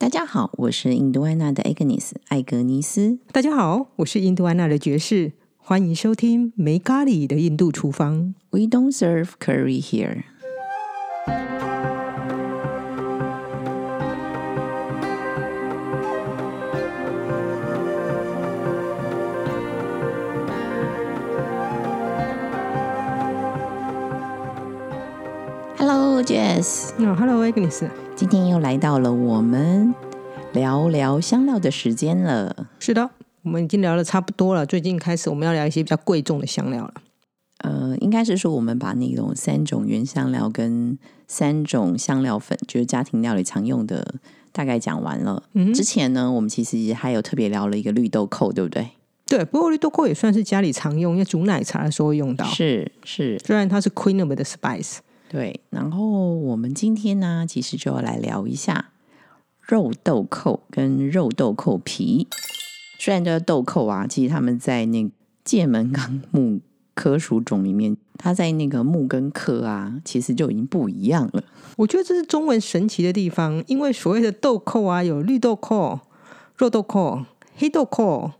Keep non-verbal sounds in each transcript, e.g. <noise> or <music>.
大家好，我是印度安娜的 Agnes 艾格尼斯。大家好，我是印度安娜的爵士，欢迎收听没咖喱的印度厨房。We don't serve curry here。Hello, Jess。哦、e 今天又来到了我们聊聊香料的时间了。是的，我们已经聊的差不多了。最近开始，我们要聊一些比较贵重的香料了。呃，应该是说我们把那种三种原香料跟三种香料粉，就是家庭料理常用的，大概讲完了。嗯之前呢，我们其实还有特别聊了一个绿豆蔻，对不对？对，不过绿豆蔻也算是家里常用，因为煮奶茶的时候会用到。是是，虽然它是 Queen of the Spice，对。然后我们今天呢，其实就要来聊一下肉豆蔻跟肉豆蔻皮。虽然这个豆蔻啊，其实他们在那界门纲目科属种里面，它在那个木跟科啊，其实就已经不一样了。我觉得这是中文神奇的地方，因为所谓的豆蔻啊，有绿豆蔻、肉豆蔻、黑豆蔻。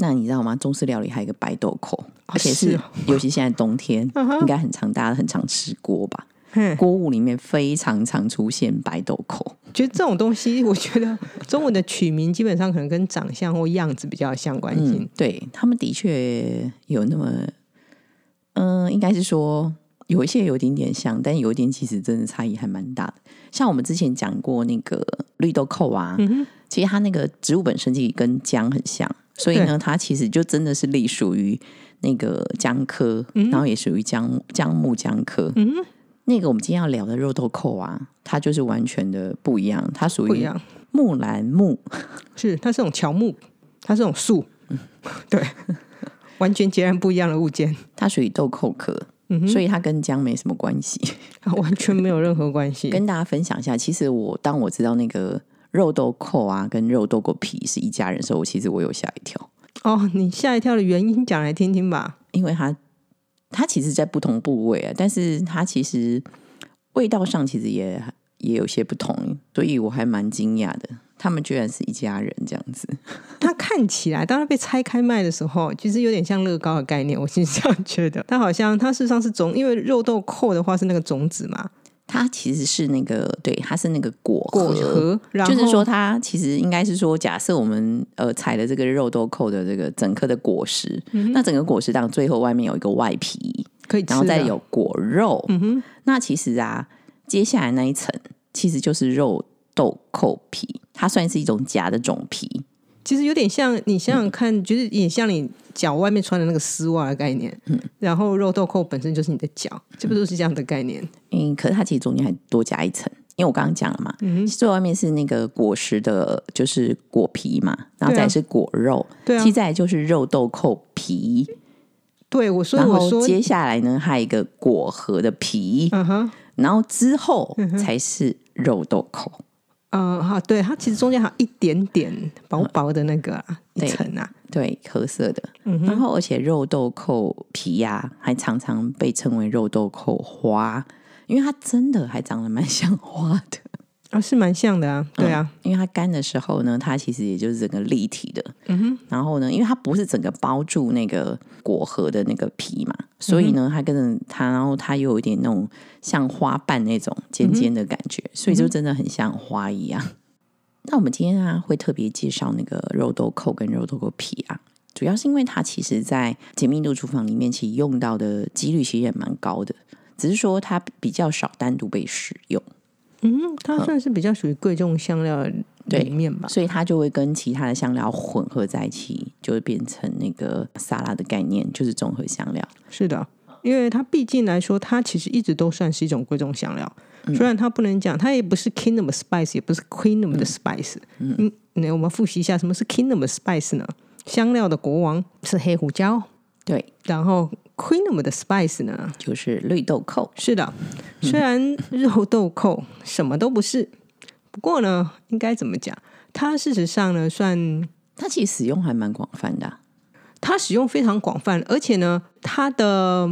那你知道吗？中式料理还有一个白豆蔻，而且是尤其现在冬天，应该很常大家很常吃锅吧？哼锅物里面非常常出现白豆蔻。觉得这种东西，我觉得中文的取名基本上可能跟长相或样子比较相关性。嗯，对他们的确有那么，嗯、应该是说有一些有一点点像，但有一点其实真的差异还蛮大的。像我们之前讲过那个绿豆蔻啊，嗯，其实它那个植物本身其实跟姜很像，所以呢，它其实就真的是隶属于那个姜科，然后也属于姜姜木姜科。嗯哼，那个我们今天要聊的肉豆蔻啊，它就是完全的不一样，它属于不一样。木兰木，是，它是种乔木，它是种树，对，完全截然不一样的物件，它属于豆蔻科，所以它跟姜没什么关系。<laughs> 完全没有任何关系。<laughs> 跟大家分享一下，其实我当我知道那个肉豆蔻啊跟肉豆蔻皮是一家人的时候，我其实我有吓一跳，哦，你吓一跳的原因讲来听听吧。因为它它其实在不同部位啊，但是它其实味道上其实也也有些不同，所以我还蛮惊讶的，他们居然是一家人这样子。<laughs> 它看起来，当它被拆开卖的时候，其实有点像乐高的概念，我是这样觉得。它好像它事实上是种，因为肉豆蔻的话是那个种子嘛，它其实是那个对，它是那个果果核，就是说，它其实应该是说，假设我们呃采的这个肉豆蔻的这个整颗的果实，那整个果实当最后外面有一个外皮，可以吃，然后再有果肉。嗯哼，那其实啊，接下来那一层其实就是肉豆蔻皮，它算是一种假的种皮。其实有点像你想想看，就是也像你脚外面穿的那个丝袜的概念，嗯。然后肉豆蔻本身就是你的脚，这不都是这样的概念？嗯，可是它其实中间还多加一层，因为我刚刚讲了嘛，嗯最外面是那个果实的，就是果皮嘛，然后再来是果肉，对啊。接下来就是肉豆蔻皮，对，我说然后接下来呢还有一个果核的皮，嗯哼，然后之后才是肉豆蔻。呃，哈，对，它其实中间还有一点点薄薄的那个、啊一层啊，对，褐色的，嗯然后而且肉豆蔻皮呀、还常常被称为肉豆蔻花，因为它真的还长得蛮像花的。啊，是蛮像的啊，对啊，因为它干的时候呢，它其实也就是整个立体的。嗯哼，然后呢，因为它不是整个包住那个果核的那个皮嘛，所以呢，它跟着它，然后它又有一点那种像花瓣那种尖尖的感觉，所以就真的很像花一样。<laughs> 那我们今天啊，会特别介绍那个肉豆蔻跟肉豆蔻皮啊，主要是因为它其实在解密度厨房里面，其实用到的几率其实也蛮高的，只是说它比较少单独被使用。嗯，它算是比较属于贵重香料对里面吧，所以它就会跟其他的香料混合在一起，就会变成那个沙拉的概念，就是综合香料。是的，因为它毕竟来说，它其实一直都算是一种贵重香料。嗯虽然它不能讲，它也不是 Kingdom of Spice，也不是 Queen of the Spice。嗯，那我们复习一下，什么是 Kingdom of Spice 呢？香料的国王是黑胡椒，对，然后 Queen of the Spice 呢？就是绿豆蔻。是的，虽然肉豆蔻什么都不是，不过呢，应该怎么讲？它事实上呢，算它其实使用还蛮广泛的啊、它使用非常广泛，而且呢，它的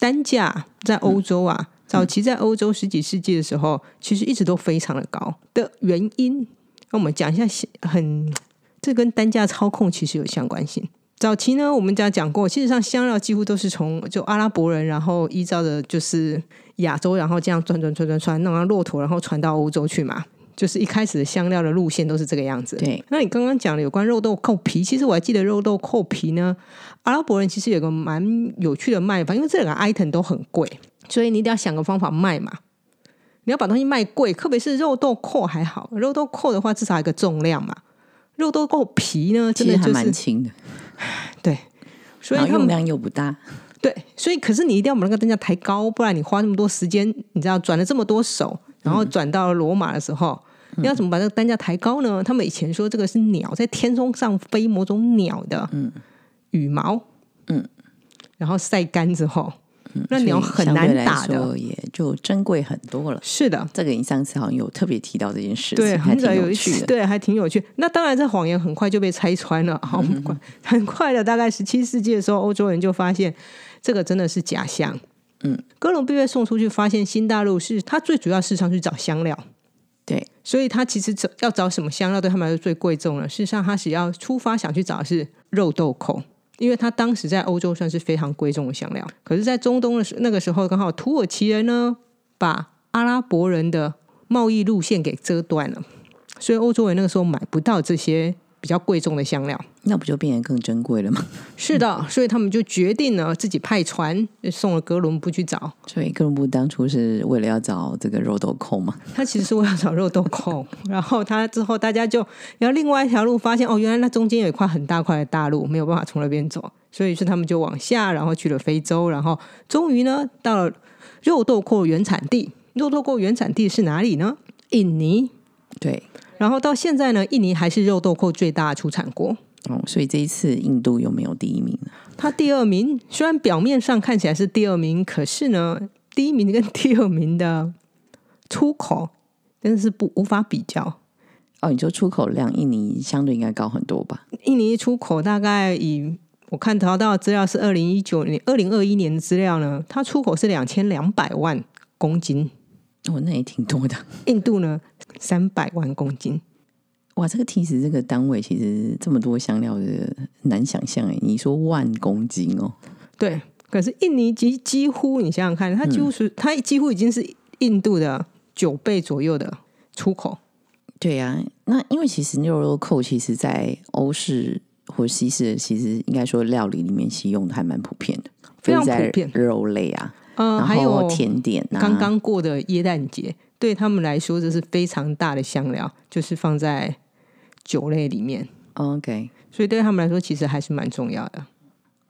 单价在欧洲啊，早期在欧洲十几世纪的时候，其实一直都非常的高。的原因那我们讲一下很，这跟单价操控其实有相关性。早期呢，我们家讲过，其实上香料几乎都是从就阿拉伯人，然后依照的就是亚洲，然后这样转转转转转，弄上骆驼，然后传到欧洲去嘛。就是一开始的香料的路线都是这个样子。对，那你刚刚讲的有关肉豆蔻皮，其实我还记得肉豆蔻皮呢，阿拉伯人其实有个蛮有趣的卖法，因为这两个 item 都很贵，所以你一定要想个方法卖嘛。你要把东西卖贵，特别是肉豆蔻还好，肉豆蔻的话至少有个重量嘛。肉豆蔻皮呢，真的还蛮轻的。对，所以用量又不大。对，所以可是你一定要把那个单价抬高，不然你花那么多时间，你知道转了这么多手，然后转到罗马的时候，你要怎么把这个单价抬高呢？他们以前说这个是鸟在天空上飞某种鸟的羽毛，嗯，然后晒干之后。那鸟很难打的，也就珍贵很多了。是的，这个你上次好像有特别提到这件事，对，很早有趣的，对，还挺有趣。那当然，这谎言很快就被拆穿了。好，<laughs> 很快的，大概十七世纪的时候，欧洲人就发现这个真的是假象。嗯，哥伦布被送出去，发现新大陆是他最主要市场去找香料。对，所以他其实找要找什么香料，对他们来说最贵重了。事实上，他只要出发想去找的是肉豆蔻。因为它当时在欧洲算是非常贵重的香料，可是，在中东的时那个时候，刚好土耳其人呢把阿拉伯人的贸易路线给遮断了，所以欧洲人那个时候买不到这些。比较贵重的香料，那不就变得更珍贵了吗？是的，所以他们就决定呢自己派船送了哥伦布去找。所以哥伦布当初是为了要找这个肉豆蔻嘛？他其实是为了找肉豆蔻，<laughs> 然后他之后大家就然后另外一条路发现哦，原来那中间有一块很大块的大陆，没有办法从那边走，所以是他们就往下，然后去了非洲，然后终于呢到了肉豆蔻原产地。肉豆蔻原产地是哪里呢？印尼。对。然后到现在呢，印尼还是肉豆蔻最大的出产国。哦，所以这一次印度有没有第一名呢？它第二名，虽然表面上看起来是第二名，可是呢，第一名跟第二名的出口真的是不无法比较。哦，你说出口量，印尼相对应该高很多吧？印尼出口大概以我看淘到的资料是二零一九年、二零二一年的资料呢，它出口是两千两百万公斤。哦，那也挺多的。<laughs> 印度呢？三百万公斤，哇！这个提示这个单位其实这么多香料的难想象哎。你说万公斤哦，对。可是印尼几几乎，你想想看，它几乎是它几乎已经是印度的九倍左右的出口。对呀，那因为其实牛肉蔻其实，在欧式或西式，其实应该说料理里面其实用的还蛮普遍的，非常普遍。肉类啊，嗯，还有甜点，刚刚过的耶诞节。对他们来说，这是非常大的香料，就是放在酒类里面。OK，所以对他们来说，其实还是蛮重要的。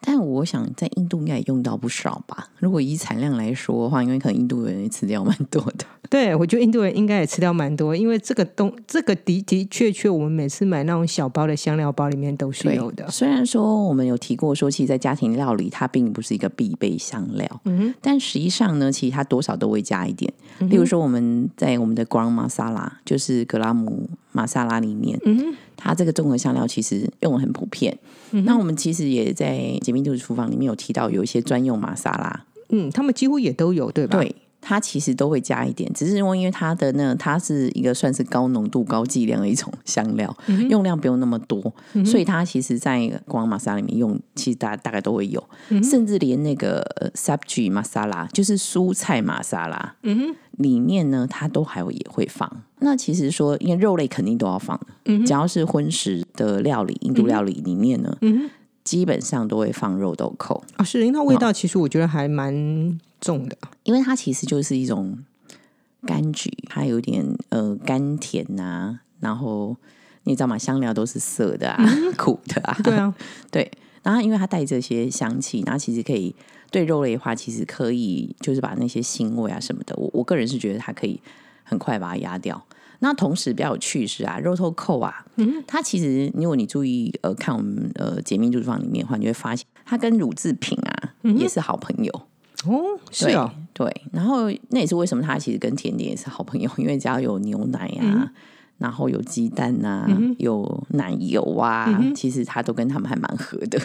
但我想在印度应该也用到不少吧。如果以产量来说的话，因为可能印度人也吃掉蛮多的。<laughs> 对，我觉得印度人应该也吃掉蛮多，因为这个东这个的的确确，我们每次买那种小包的香料包里面都是有的。虽然说我们有提过说，其实，在家庭料理它并不是一个必备香料，嗯但实际上呢，其实它多少都会加一点。例如说，我们在我们的 ground masala，就是格拉姆玛莎拉里面，嗯它这个综合香料其实用的很普遍。那我们其实也在《解密度厨房》里面有提到，有一些专用玛莎拉，嗯，他们几乎也都有，对吧？对，它其实都会加一点，只是因为因为它的那它是一个算是高浓度、高剂量的一种香料，用量不用那么多，所以它其实在光玛莎里面用，其实大大概都会有，甚至连那个 subji 玛莎拉，就是蔬菜玛莎拉，嗯哼，里面呢它都还会也会放。那其实说，因为肉类肯定都要放，嗯，只要是荤食的料理，印度料理里面呢，嗯基本上都会放肉豆蔻。啊，是因为它味道其实我觉得还蛮重的，因为它其实就是一种柑橘，它有点呃甘甜呐，然后你知道吗？香料都是涩的啊，<laughs> 苦的啊，对啊，<laughs> 对，然后因为它带这些香气，然后其实可以对肉类的话，其实可以就是把那些腥味啊什么的，我我个人是觉得它可以很快把它压掉。那同时比较有趣是啊，肉头蔻啊，嗯，它其实如果你注意呃看我们呃解密厨房里面的话，你会发现它跟乳制品啊也是好朋友。哦，是啊，对，然后那也是为什么它其实跟甜点也是好朋友，因为只要有牛奶啊，然后有鸡蛋啊，有奶油啊，其实它都跟他们还蛮合的。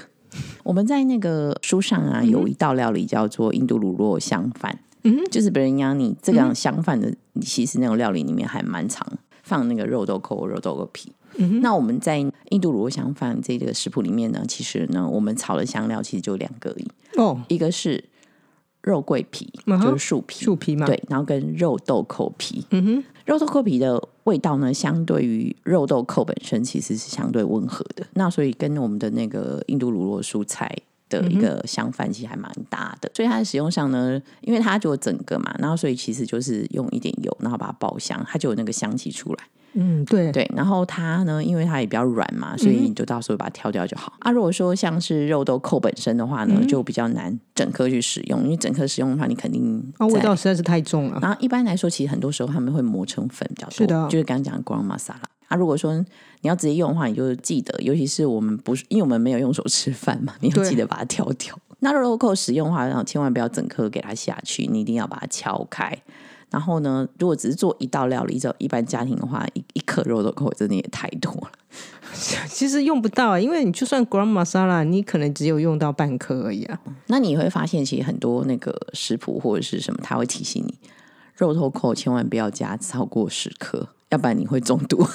我们在那个书上啊，有一道料理叫做印度乳酪香饭。嗯，就是别人养你这样相反的，其实那种料理里面还蛮常放那个肉豆蔻、肉豆蔻皮。那我们在印度卤肉香饭这个食谱里面呢，其实呢，我们炒的香料其实就两个而已，哦，一个是肉桂皮，嗯就是树皮，树皮嘛，，对，然后跟肉豆蔻皮。嗯哼，肉豆蔻皮的味道呢，相对于肉豆蔻本身其实是相对温和的，那所以跟我们的那个印度卤肉蔬菜。的一个香饭其实还蛮大的，所以它的使用上呢，因为它就整个嘛，然后所以其实就是用一点油，然后把它爆香，它就有那个香气出来。嗯，对，对，然后它呢，因为它也比较软嘛，所以你就到时候把它挑掉就好。啊，如果说像是肉豆蔻本身的话呢，就比较难整颗去使用，因为整颗使用的话，你肯定啊，味在道实在是太重了。然后一般来说，其实很多时候他们会磨成粉比较多，是的就是刚刚讲的 ground masala。啊，如果说你要直接用的话，你就记得，尤其是我们不是，因为我们没有用手吃饭嘛，你要对记得把它挑掉。那肉蔻使用的话，然后千万不要整颗给它下去，你一定要把它敲开。然后呢，如果只是做一道料理，就一般家庭的话，一一颗肉豆蔻真的也太多了。<laughs> 其实用不到啊，因为你就算 gram masala，你可能只有用到半颗而已啊。那你会发现，其实很多那个食谱或者是什么，它会提醒你，肉豆蔻千万不要加超过十颗，要不然你会中毒。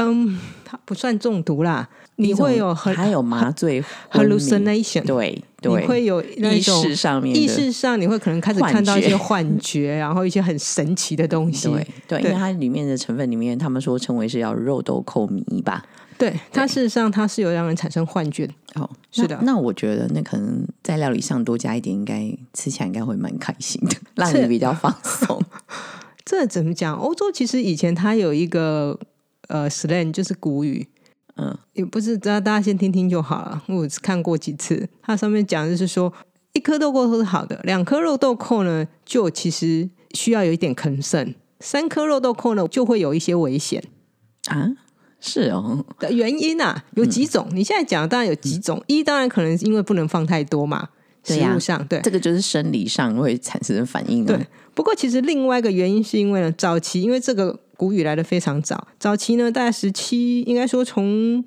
嗯，它不算中毒啦，你会有很还有麻醉 hallucination，对你对，会有那意识上面意识上，你会可能开始看到一些觉幻觉，然后一些很神奇的东西。对对，因为它里面的成分里面，他们说称为是要肉豆蔻迷吧。对，它事实上它是有让人产生幻觉的。哦，是的那。那我觉得那可能在料理上多加一点，应该吃起来应该会蛮开心的，<laughs> 让是你比较放松。<laughs> 这怎么讲？欧洲其实以前它有一个呃 slang，就是古语，嗯，也不是大家大家先听听就好了。我看过几次，它上面讲的就是说，一颗豆蔻都是好的，两颗肉豆蔻呢，就其实需要有一点 concern，三颗肉豆蔻呢，就会有一些危险。啊，是哦，的原因啊，有几种。你现在讲的当然有几种，一当然可能是因为不能放太多嘛，食物上对这个就是生理上会产生反应、哦。对。不过其实另外一个原因是因为呢，早期因为这个古语来的非常早，早期呢大概十七，应该说从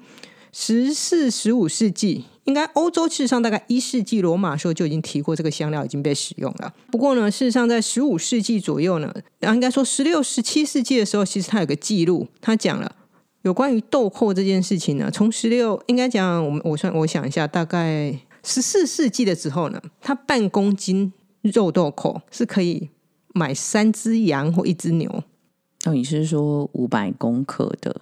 十四、十五世纪。应该欧洲事实上大概一世纪罗马时候就已经提过这个香料已经被使用了。不过呢，事实上在十五世纪左右呢，然后应该说十六、十七世纪的时候，其实它有个记录，它讲了有关于豆蔻这件事情呢。从十六应该讲，我们我算我想一下，大概十四世纪的时候呢，它半公斤肉豆蔻是可以买三只羊或一只牛。哦，你是说五百公克的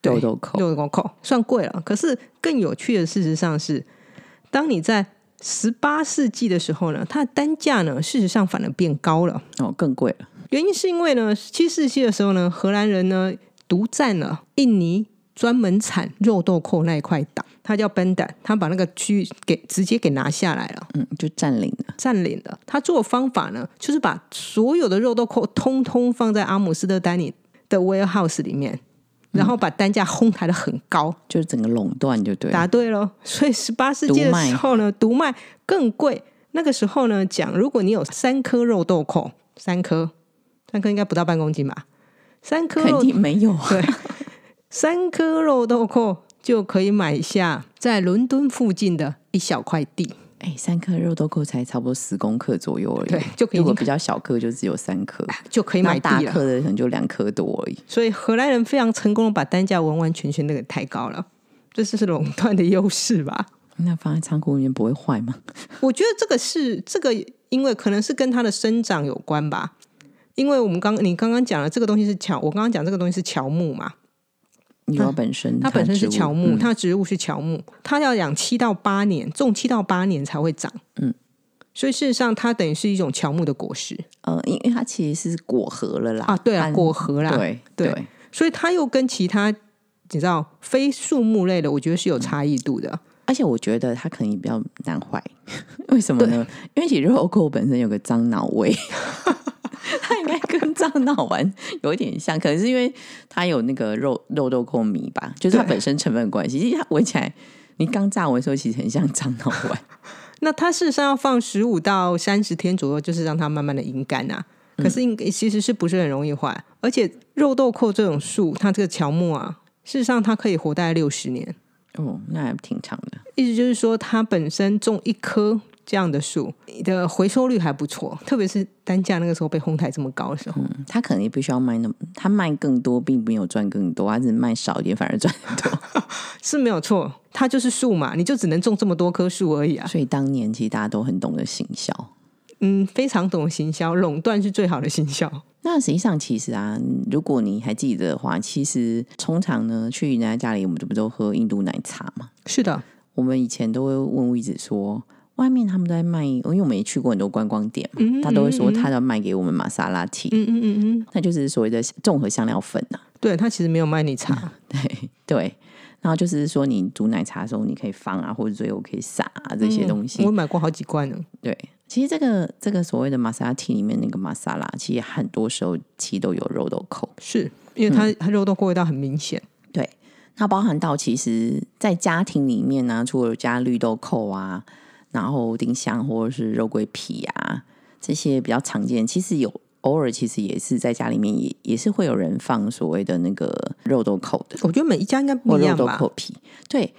对肉豆蔻？豆豆蔻算贵了，可是更有趣的事实上是，当你在十八世纪的时候呢，它的单价呢，事实上反而变高了。哦，更贵了。原因是因为呢，七世纪的时候呢，荷兰人呢独占了印尼专门产肉豆蔻那一块岛，它叫 Banda，他把那个区域给直接给拿下来了。嗯，就占领了。占领了。他做的方法呢，就是把所有的肉豆蔻通通放在阿姆斯特丹里的 warehouse 里面，然后把单价哄抬的很高。就是整个垄断就对了。答对了。所以十八世纪的时候呢，独卖更贵。那个时候呢，讲如果你有三颗肉豆蔻，三颗，三颗应该不到半公斤吧？三颗肯定没有啊。对，三颗肉豆蔻就可以买下在伦敦附近的一小块地。哎，三颗肉豆蔻才差不多十公克左右而已。对就可以如果比较小颗，就只有三颗。就可以那买大颗的可能就两颗多而已。所以荷兰人非常成功的把单价完完全全那个抬高了，这就是垄断的优势吧？那放在仓库里面不会坏吗？<laughs> 我觉得这个是这个，因为可能是跟它的生长有关吧。因为我们刚你刚刚讲了这个东西是乔，我刚刚讲这个东西是乔木嘛，你说本身它本身是乔木，嗯它的植物是乔木，它要养七到八年，种七到八年才会长。嗯，所以事实上它等于是一种乔木的果实呃，因为它其实是果核了啦。啊，对啊，果核啦，对对对，所以它又跟其他你知道非树木类的，我觉得是有差异度的。而且我觉得它可能也比较难坏，<laughs> 为什么呢？因为其实肉蔻本身有个樟脑味，<laughs> <laughs> 它应该跟樟脑丸有一点像，可能是因为它有那个肉肉豆蔻米吧，<laughs> 就是它本身成分的关系。其实它闻起来，你刚炸完的时候，其实很像樟脑丸。<laughs> 那它事实上要放十五到三十天左右，就是让它慢慢的阴干啊。可是应其实是不是很容易坏？而且肉豆蔻这种树，它这个乔木啊，事实上它可以活大概六十年。哦，那还挺长的。意思就是说，它本身种一棵这样的树的回收率还不错，特别是单价那个时候被哄抬这么高的时候，嗯，他可能也不需要卖那么，他卖更多，并没有赚更多，他只是卖少一点，反而赚很多。<laughs> 是没有错，它就是树嘛，你就只能种这么多棵树而已啊。所以当年其实大家都很懂得行销。嗯，非常懂行销，垄断是最好的行销。那实际上，其实啊，如果你还记得的话，其实通常呢，去人家家里，我们不都喝印度奶茶嘛？是的，我们以前都会问位子说，外面他们都在卖，因为我们也去过很多观光店嘛，他都会说他要卖给我们玛莎拉蒂，嗯嗯嗯嗯，那就是所谓的综合香料粉呐、对他其实没有卖你茶，<laughs> 对对，然后就是说你煮奶茶的时候，你可以放啊，或者最后可以撒、啊、这些东西。我买过好几罐呢。对，其实这个这个所谓的玛莎拉蒂里面那个玛莎拉，其实很多时候其实都有肉豆蔻。是因为它它肉豆蔻味道很明显。对，那包含到其实，在家庭里面呢，除了加绿豆蔻啊，然后丁香或者是肉桂皮啊这些比较常见，其实有偶尔其实也是在家里面也也是会有人放所谓的那个肉豆蔻的。我觉得每一家应该不一样吧？豆蔻皮。对，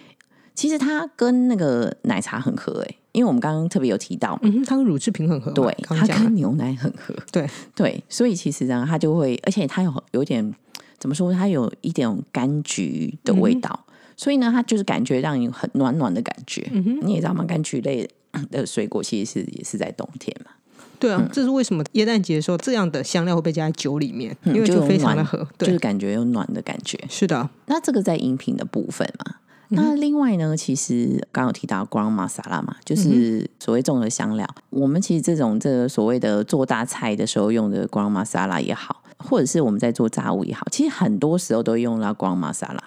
其实它跟那个奶茶很合诶、因为我们刚刚特别有提到，嗯哼，它跟乳制品很合嘛。对，刚刚它跟牛奶很合。对对，所以其实呢，它就会，而且它有有点怎么说，它有一点柑橘的味道。所以呢，它就是感觉让你很暖暖的感觉。你也知道吗？柑橘类 <clears throat> 的水果其实是也是在冬天嘛，对啊，这是为什么耶诞节的时候这样的香料会被加在酒里面，因为就非常的暖合。对就是，感觉有暖的感觉。是的，那这个在饮品的部分嘛。那另外呢，其实刚刚有提到 ground masala 嘛，就是所谓综合香料。我们其实这种这个所谓的做大菜的时候用的 ground masala 也好，或者是我们在做炸物也好，其实很多时候都用到 ground masala。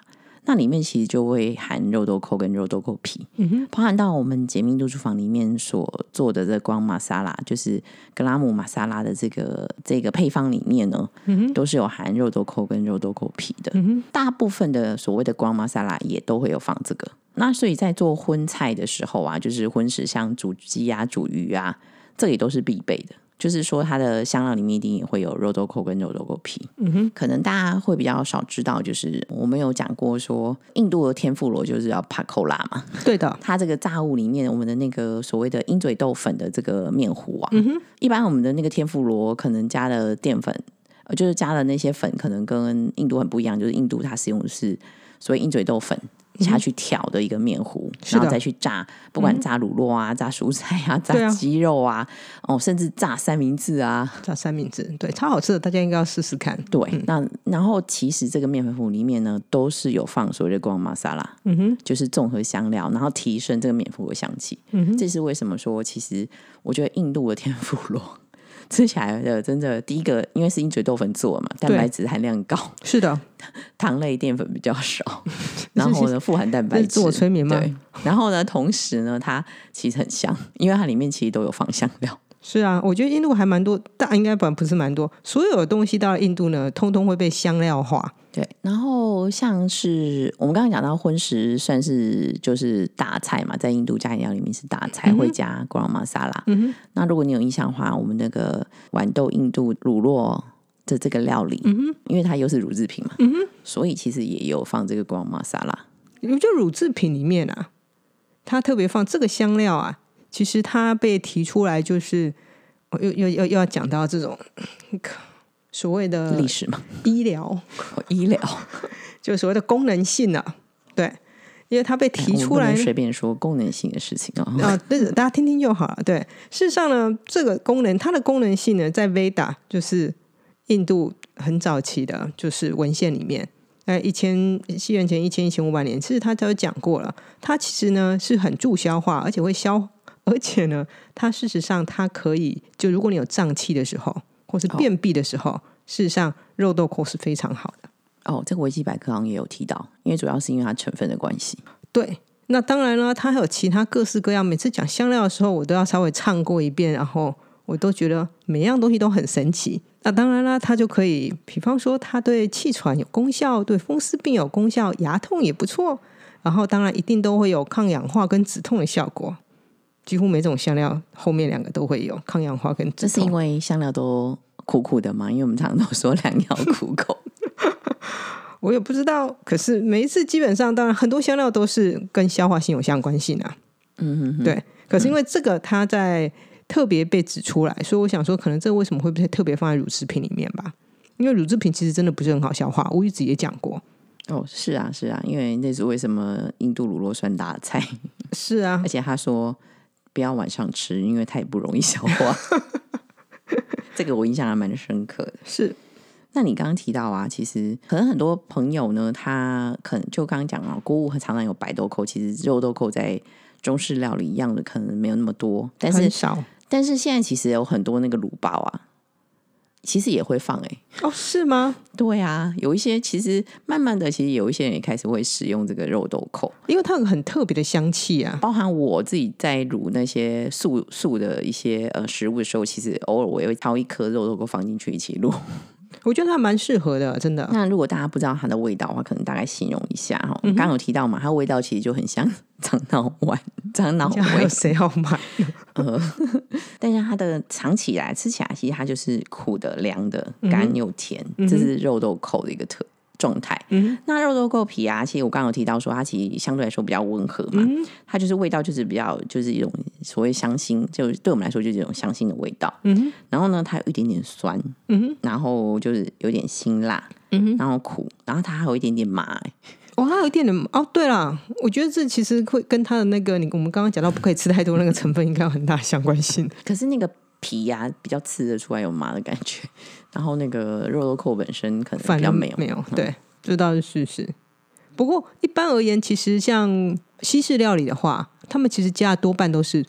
那里面其实就会含肉豆蔻跟肉豆蔻皮，包含到我们解密度厨房里面所做的这光玛莎拉，就是格拉姆玛莎拉的这个这个配方里面呢，都是有含肉豆蔻跟肉豆蔻皮的。大部分的所谓的光玛莎拉也都会有放这个。那所以在做荤菜的时候啊，就是荤食像煮鸡啊、煮鱼啊，这里都是必备的。就是说，它的香料里面一定也会有肉豆蔻跟肉豆蔻皮。嗯哼，可能大家会比较少知道，就是我们有讲过说，印度的天妇罗就是要帕扣拉嘛，<laughs> 对的，<laughs> 它这个炸物里面，我们的那个所谓的鹰嘴豆粉的这个面糊啊，嗯哼一般我们的那个天妇罗可能加的淀粉，呃，就是加的那些粉，可能跟印度很不一样，就是印度它使用的是所谓鹰嘴豆粉。下去挑的一个面糊，然后再去炸，不管炸乳酪啊、炸蔬菜啊、炸鸡肉啊，哦，甚至炸三明治啊，炸三明治，对，超好吃的，大家应该要试试看。对，那然后其实这个面粉糊里面呢，都是有放所谓的光玛莎拉，嗯哼，就是综合香料，然后提升这个面糊的香气。嗯哼，这是为什么说，其实我觉得印度的天妇罗吃起来的真的第一个，因为是鹰嘴豆粉做的嘛，蛋白质含量高，<laughs> 是的，糖类淀粉比较少，<laughs> 然后呢富含蛋白质，自我催眠吗对，然后呢，同时呢，它其实很香，因为它里面其实都有放香料。是啊，我觉得印度还蛮多，但应该不不是蛮多，所有的东西到了印度呢，通通会被香料化。对，然后像是我们刚刚讲到荤食，算是就是大菜嘛，在印度家庭料理里面是大菜，会加 garam masala。嗯哼，那如果你有印象的话，我们那个豌豆印度乳酪的这个料理，嗯哼，因为它又是乳制品嘛，嗯哼，所以其实也有放这个 garam masala。就乳制品里面啊，它特别放这个香料啊，其实它被提出来就是，哦又又又又要讲到这种所谓的历史嘛，医疗，哦医疗就所谓的功能性啊，对，因为它被提出来随便说功能性的事情哦。啊，对，大家听听就好了。对，事实上呢，这个功能它的功能性呢，在 Veda 就是印度很早期的，就是文献里面，在一千西元前一千一千五百年，其实他都讲过了。它其实呢是很助消化，而且会消，而且呢，它事实上它可以，就如果你有胀气的时候，或是便秘的时候，事实上肉豆蔻是非常好的。哦，这个维基百科好像也有提到，因为主要是因为它成分的关系。对，那当然了，它还有其他各式各样。每次讲香料的时候，我都要稍微唱过一遍，然后我都觉得每样东西都很神奇。那当然啦，它就可以，比方说它对气喘有功效，对风湿病有功效，牙痛也不错。然后当然一定都会有抗氧化跟止痛的效果。几乎每种香料后面两个都会有抗氧化跟止这是因。为香料都苦苦的嘛，因为我们常常都说良药苦口。<laughs> 我也不知道，可是每一次基本上，当然很多香料都是跟消化性有相关性啊。嗯嗯，对。可是因为这个它在特别被指出来，所以我想说，可能这为什么会被特别放在乳制品里面吧？因为乳制品其实真的不是很好消化，我一直也讲过。哦，是啊，是啊，因为那是为什么印度乳酪酸大菜，是啊 <laughs> 而，且他说不要晚上吃，因为它也不容易消化。<laughs> 这个我印象还蛮深刻的。是那你刚刚提到啊，其实可能很多朋友呢，他可能就刚刚讲啊，锅物常常有白豆蔻，其实肉豆蔻在中式料理一样的可能没有那么多，但是很少但是现在其实有很多那个卤包啊，其实也会放哎、哦，是吗？对啊，有一些其实慢慢的，其实有一些人也开始会使用这个肉豆蔻，因为它有很特别的香气啊。包含我自己在卤那些素素的一些呃食物的时候，其实偶尔我也会挑一颗肉豆蔻放进去一起卤。我觉得它蛮适合的，真的。那如果大家不知道它的味道的话，可能大概形容一下哈。刚刚有提到嘛，它的味道其实就很像樟脑 <laughs> 丸、樟脑味这样还有，谁要买？但是它的尝起来、吃起来，其实它就是苦的、凉的、干又甜，这是肉豆蔻的一个特状态。那肉豆蔻皮啊，其实我刚刚有提到说，它其实相对来说比较温和嘛，它就是味道就是比较就是一种所谓香辛，就是对我们来说就是一种香辛的味道。嗯然后呢，它有一点点酸，嗯然后就是有点辛辣，嗯然后苦，然后它还有一点点麻、欸哦，它有一点点哦。对了，我觉得这其实会跟它的那个你我们刚刚讲到不可以吃太多那个成分，应该有很大相关性。可是那个皮呀、比较吃的出来有麻的感觉，<laughs> 然后那个肉豆蔻本身可能比较没有，没有，对，这倒是事实。不过一般而言，其实像西式料理的话，他们其实加的多半都是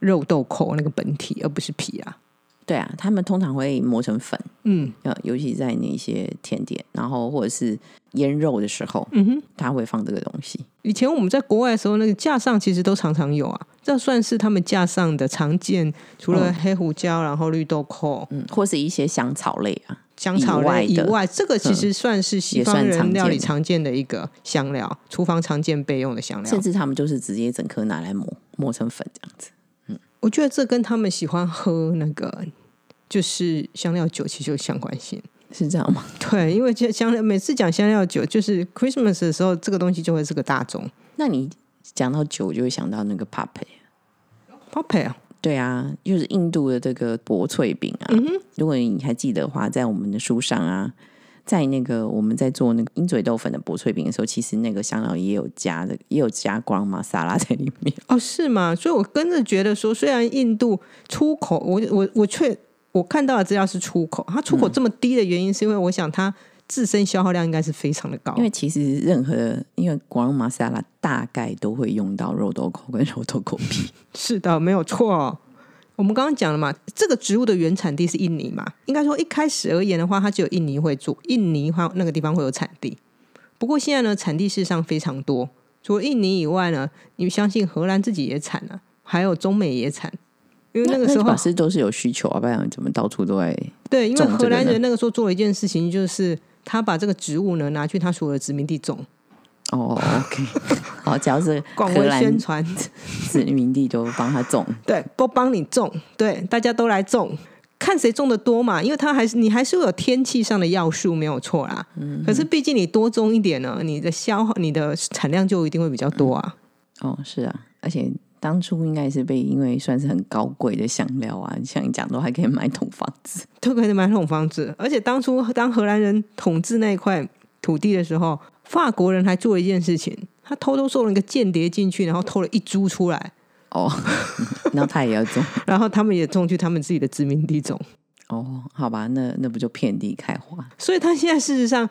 肉豆蔻那个本体，而不是皮啊。对啊，他们通常会磨成粉，嗯呃，尤其在那些甜点，然后或者是腌肉的时候，嗯哼，他会放这个东西。以前我们在国外的时候，那个架上其实都常常有啊，这算是他们架上的常见，除了黑胡椒，然后绿豆蔻、嗯，或是一些香草类啊，香草类以外，这个其实算是西方人料理常见的一个香料，厨房常见备用的香料甚。至他们就是直接整颗拿来磨，磨成粉这样子。嗯我觉得这跟他们喜欢喝那个就是香料酒其实有相关性。是这样吗？对，因为这香料每次讲香料酒，就是 Christmas 的时候，这个东西就会是个大众。那你讲到酒，就会想到那个 p a p e p a p e 啊，对啊，就是印度的这个薄脆饼啊。如果你还记得的话，在我们的书上啊，在那个我们在做那个鹰嘴豆粉的薄脆饼的时候，其实那个香料也有加的，也有加光玛莎拉 <laughs> 在里面。哦，是吗？所以我跟着觉得说，虽然印度出口，我我我却我看到的资料是出口，它出口这么低的原因，是因为我想它自身消耗量应该是非常的高因。为其实任何，因为光玛莎拉大概都会用到肉豆蔻跟肉豆蔻皮。是的，没有错。我们刚刚讲了嘛，这个植物的原产地是印尼嘛，应该说一开始而言的话，它只有印尼会做，印尼话那个地方会有产地。不过现在呢，产地事实上非常多，除了印尼以外呢，你相信荷兰自己也产啊、还有中美也产，因为那个时候法师都是有需求啊，不然怎么到处都在？对，因为荷兰人那个时候做了一件事情，就是他把这个植物呢拿去他所有的殖民地种，哦，OK，<laughs> 好，只要是广为宣传，<laughs> 殖民地都帮他种。对，都帮你种，对，大家都来种，看谁种的多嘛，因为他还是你还是会有天气上的要素，没有错啦。嗯可是毕竟你多种一点呢，你的消耗、你的产量就一定会比较多啊。哦，是啊，而且当初应该是被因为算是很高贵的香料啊，<laughs> 像你讲都还可以买桶房子。<laughs> 都可以买桶房子，而且当初当荷兰人统治那一块土地的时候，法国人还做了一件事情，他偷偷送了一个间谍进去，然后偷了一株出来，哦，<laughs> 然后他也要种。然后他们也种去他们自己的殖民地种。哦，好吧，那那不就遍地开花？所以他现在事实上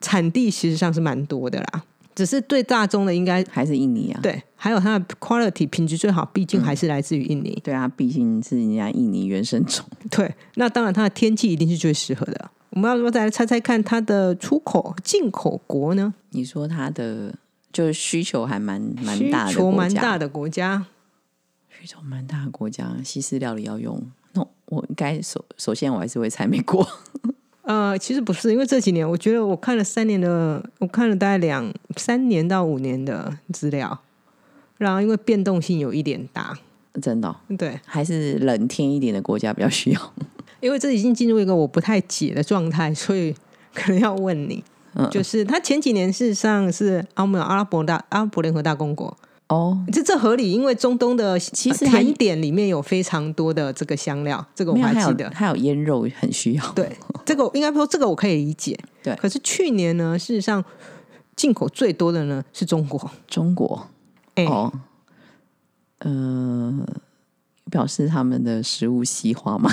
产地其实上是蛮多的啦，只是对大众的应该还是印尼啊？对，还有它的 quality 品质最好，毕竟还是来自于印尼。对啊，毕竟是人家印尼原生种。<laughs> 对，那当然它的天气一定是最适合的。我们要不要再来猜猜看它的出口进口国呢？你说它的就是需求还蛮蛮大的需求蛮大的国家，需求蛮大的国家，西式料理要用。那我应该首首先我还是会猜美国。<laughs> 呃，其实不是，因为这几年我觉得我看了三年的，我看了大概两三年到五年的资料，然后因为变动性有一点大，真的哦、对，还是冷天一点的国家比较需要。<laughs> 因为这已经进入一个我不太解的状态，所以可能要问你，嗯。就是他前几年事实上是阿姆阿拉伯大阿拉伯联合大公国，哦，这这合理，因为中东的其实甜点里面有非常多的这个香料，这个我还记得。还有腌肉很需要。对，这个应该说这个我可以理解。对可是去年呢，事实上进口最多的呢是中国。中国哎、哦，呃，表示他们的食物西化吗？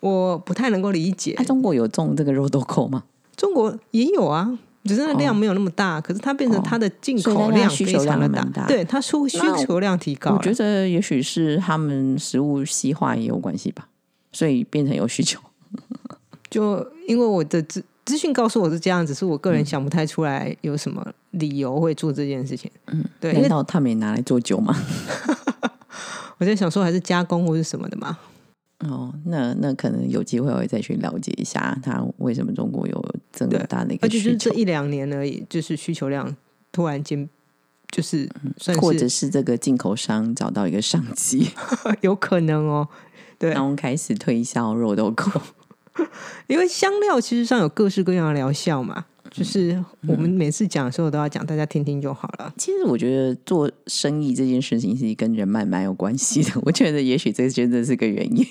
我不太能够理解啊，。中国有种这个肉豆蔻吗？中国也有啊，只是那量没有那么大，可是它变成它的进口量非常的蛮大对，它需需求量提高了。我觉得也许是他们食物西化也有关系吧，所以变成有需求。<laughs> 就因为我的资资讯告诉我是这样，只是我个人想不太出来有什么理由会做这件事情。嗯，对，因难为道他们也拿来做酒吗？<laughs> 我在想说还是加工或是什么的嘛。哦，那那可能有机会我会再去了解一下，它为什么中国有这么大的一而且就个需求，是这一两年而已，就是需求量突然间就是算或者是是这个进口商找到一个商机，<laughs> <laughs> 有可能哦。对，然后开始推销肉豆蔻。<laughs> 因为香料其实上有各式各样的疗效嘛，就是我们每次讲的时候都要讲，大家听听就好了。其实我觉得做生意这件事情是跟人脉蛮有关系的，我觉得也许这真的是个原因。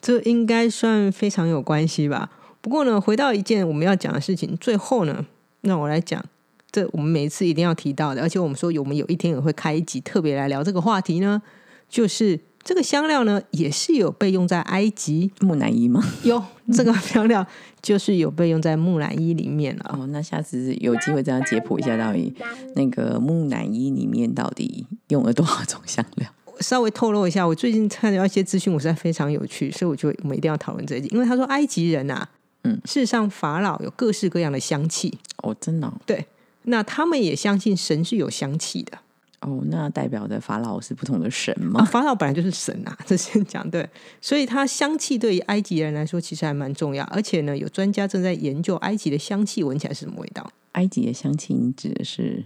这应该算非常有关系吧。不过呢，回到一件我们要讲的事情，最后呢，让我来讲，这我们每一次一定要提到的，而且我们说有我们有一天也会开一集特别来聊这个话题呢，就是这个香料呢也是有被用在埃及，木乃伊吗？有 <laughs> 这个香料就是有被用在木乃伊里面了。哦，那下次有机会这样解剖一下，到底那个木乃伊里面到底用了多少种香料？稍微透露一下，我最近看到一些资讯，我实在非常有趣，所以我就我们一定要讨论这一集，因为他说埃及人啊，嗯，事实上法老有各式各样的香气，哦，真的哦对，那他们也相信神是有香气的哦，那代表的法老是不同的神啊，吗？法老本来就是神啊，<laughs> 这先讲对，所以它香气对于埃及人来说其实还蛮重要，而且呢，有专家正在研究埃及的香气闻起来是什么味道。埃及的香气，你指的是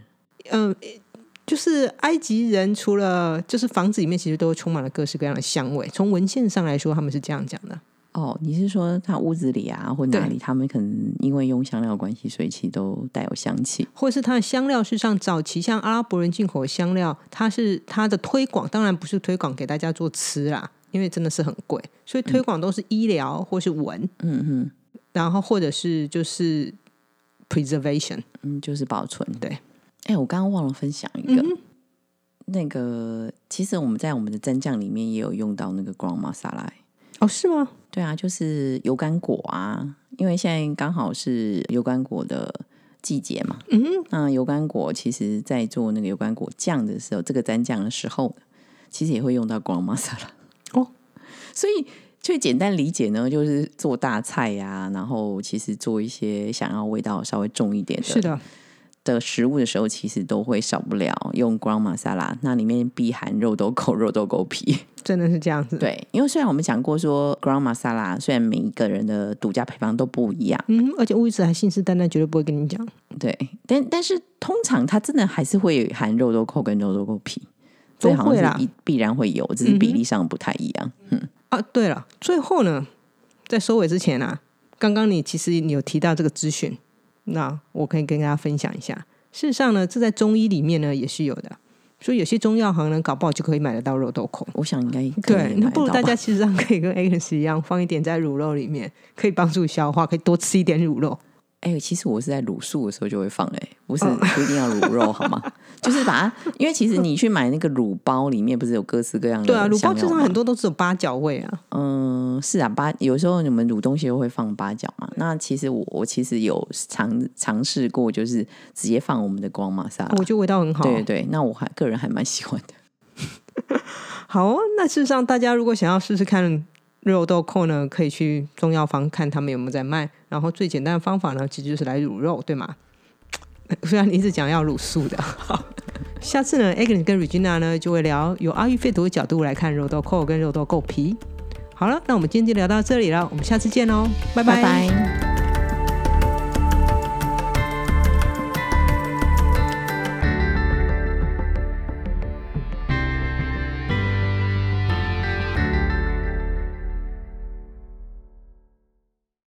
嗯、就是埃及人除了就是房子里面其实都充满了各式各样的香味，从文献上来说他们是这样讲的。哦，你是说他屋子里啊，或哪里，他们可能因为用香料的关系，所以其实都带有香气。或者是它的香料，事实上早期像阿拉伯人进口的香料，它是它的推广，当然不是推广给大家做吃啦，因为真的是很贵，所以推广都是医疗或是闻，嗯嗯然后或者是就是 preservation。嗯，就是保存。对，哎、我刚刚忘了分享一个，那个其实我们在我们的蘸酱里面也有用到那个 ground masala。哦，是吗？对啊，就是油甘果啊，因为现在刚好是油甘果的季节嘛。嗯，那油甘果其实在做那个油甘果酱的时候，这个蘸酱的时候，其实也会用到 ground masala。哦，<laughs> 所以最简单理解呢，就是做大菜呀、然后其实做一些想要味道稍微重一点的是的，的食物的时候，其实都会少不了用 ground masala，那里面必含肉豆蔻、肉豆蔻皮。<laughs> 真的是这样子。，对，因为虽然我们讲过说 ground masala，虽然每一个人的独家配方都不一样，嗯，而且乌子还信誓旦旦绝对不会跟你讲。对，但但是通常它真的还是会含肉豆蔻跟肉豆蔻皮，都所以好像是一必然会有，只是比例上不太一样。嗯啊，对了，最后呢，在收尾之前啊，刚刚你其实你有提到这个资讯，那我可以跟大家分享一下。事实上呢，这在中医里面呢也是有的，所以有些中药行呢，搞不好就可以买得到肉豆蔻。我想应该对，那不如大家其实上可以跟 Agnes 一样，放一点在乳肉里面，可以帮助消化，可以多吃一点乳肉。哎、其实我是在卤素的时候就会放哎、不是哦不一定要卤肉好吗？就是把它，因为其实你去买那个卤包里面不是有各式各样的对啊，卤包香料吗至少很多都是有八角味啊。嗯，是啊，八有时候你们卤东西都会放八角嘛。那其实我我其实有尝尝试过，就是直接放我们的光玛莎拉。我觉得味道很好。对对对，那我还个人还蛮喜欢的。<laughs> 好哦，那事实上，大家如果想要试试看肉豆蔻呢，可以去中药房看他们有没有在卖。然后最简单的方法呢，其实就是来卤肉，对吗？<laughs> 虽然你一直讲要卤素的，<laughs> 好，下次呢，Agnes 跟 Regina 呢就会聊由阿育吠陀的角度来看肉豆蔻跟肉豆蔻皮。好了，那我们今天就聊到这里了，我们下次见喽，拜拜拜